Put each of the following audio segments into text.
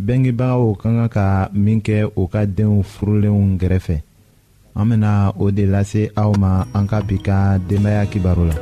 bengebagaw ka kan ka min kɛ u ka denw furulenw gɛrɛfɛ an bena o de lase aw ma an ka bi ka denbaaya kibaro la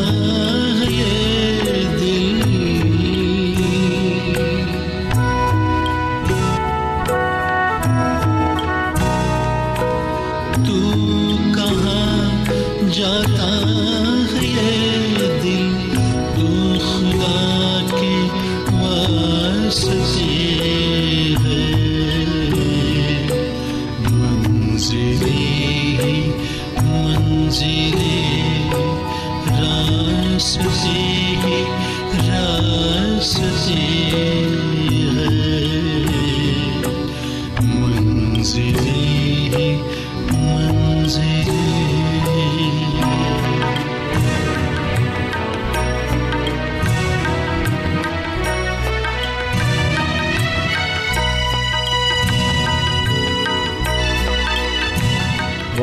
love.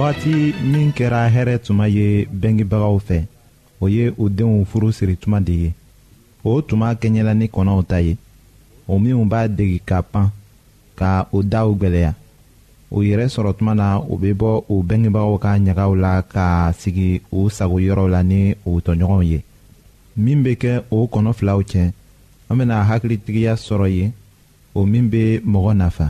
wagati min kɛra hɛrɛ tuma ye bɛngebagaw fɛ o ye u denw furu siri tuma de ye o tuma kɛɲɛla ni kɔnɔw ta ye o minw b'a degi ka pan ka o daw gwɛlɛya o yɛrɛ sɔrɔ tuma na u bɛ bɔ u bɛngebagaw ka ɲagaw la ka sigi u sagoyɔrɔw la ni u tɔɲɔgɔnw ye min bɛ kɛ o kɔnɔ filaw cɛ an bɛna hakilitigiya sɔrɔ ye o min bɛ mɔgɔ nafa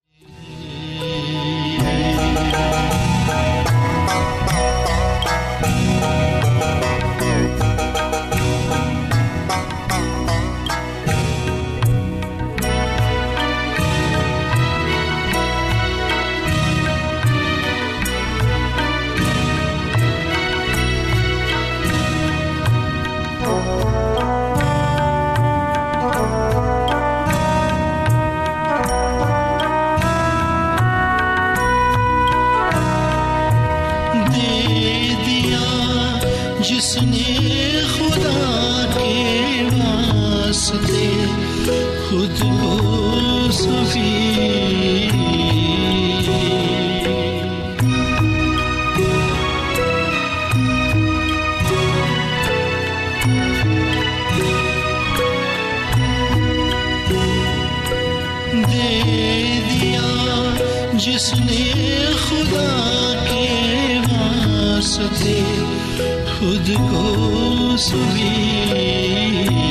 जिसने खुदा के वास्ते खुद को सफी जिसने खुदा के वास्ते खुद को सुनी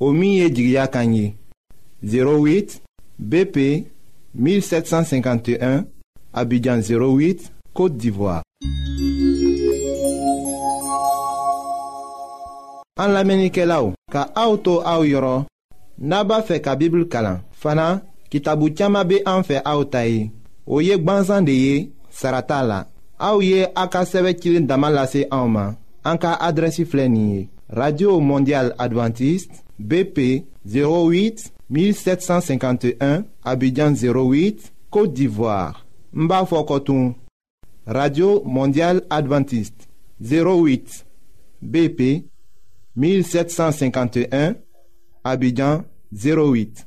08 BP 1751, Abidjan 08, Kote d'Ivoire An la menike la ou, ka aoutou aou yoron, naba fe ka Bibli kalan Fana, ki tabou tchama be an fe aoutayi, ou yek banzan de ye, sarata la Aou ye akaseve kilin damalase aouman, an ka adresi flenye Radio Mondial Adventiste BP 08 1751 Abidjan 08 Côte d'Ivoire Mba Koton Radio Mondiale Adventiste 08 BP 1751 Abidjan 08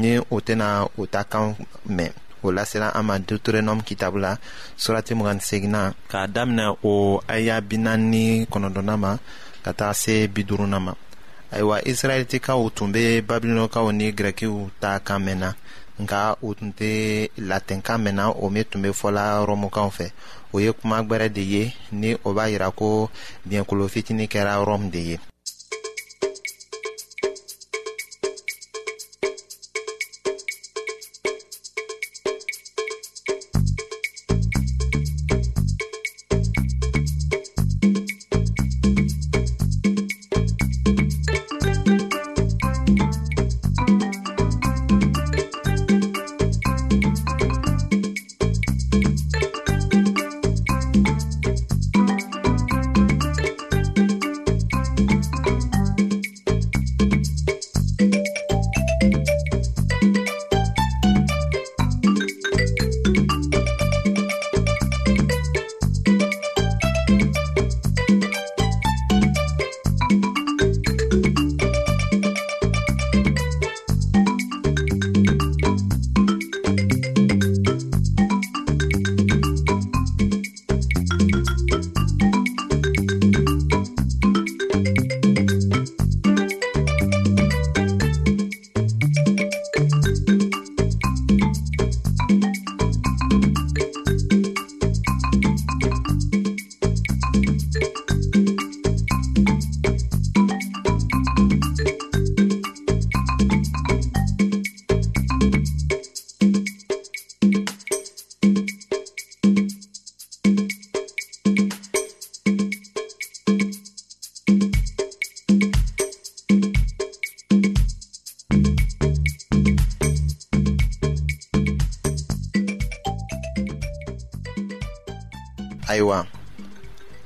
ni o tɛna o ta kan mɛn o lasela an ma deuteronɔme kitabu la surati mugani segina k'a daminɛ o aya bina ni kɔnɔdɔna ma ka taga se bi duruna ma ayiwa israɛlitikaw tun be babilɔnkaw ni gɛrɛkiw ta kan mɛnna nka o tun tɛ latɛnkan mɛnna o min tun be fɔla rɔmukaw fɛ o ye kuma gwɛrɛ de ye ni o b'a yira ko biɲɛkolo fitini kɛra rɔmu de ye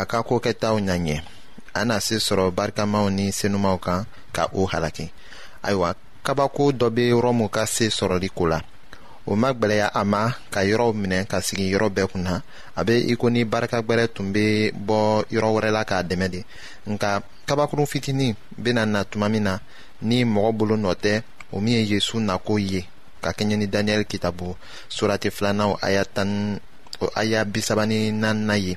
a ka kokɛtaw kɛtaw na ɲɛ a na se sɔrɔ barikamaw ni senumaw kan ka o halaki ayiwa kabako dɔ be rɔmu ka se sɔrɔli ko la o ma gwɛlɛya a ma ka yɔrɔw minɛ ka sigi yɔrɔ bɛɛ kunna a be i ko ni barikagwɛrɛ tun be bɔ yɔrɔ wɛrɛ la k'a dɛmɛ de nka kabakurun fitinin bena na tuma min na ni mɔgɔ bolo nɔ tɛ o min ye yezu nako ye ka kɛɲɛ ni daniyɛli kitabu surati filanaw aya tan o aya bisabani nanina ye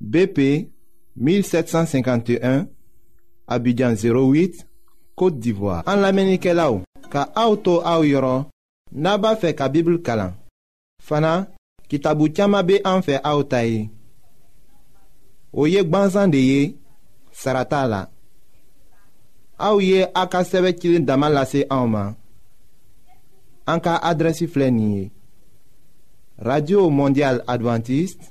BP 1751 Abidjan 08 Kote d'Ivoire An la menike la ou Ka aoutou aou yoron Naba fe ka bibl kalan Fana kitabu tiyama be an fe aoutaye Oye gbanzan de ye Sarata la Aou ye akasewe kilin daman lase aouman An ka adresi flenye Radio Mondial Adventiste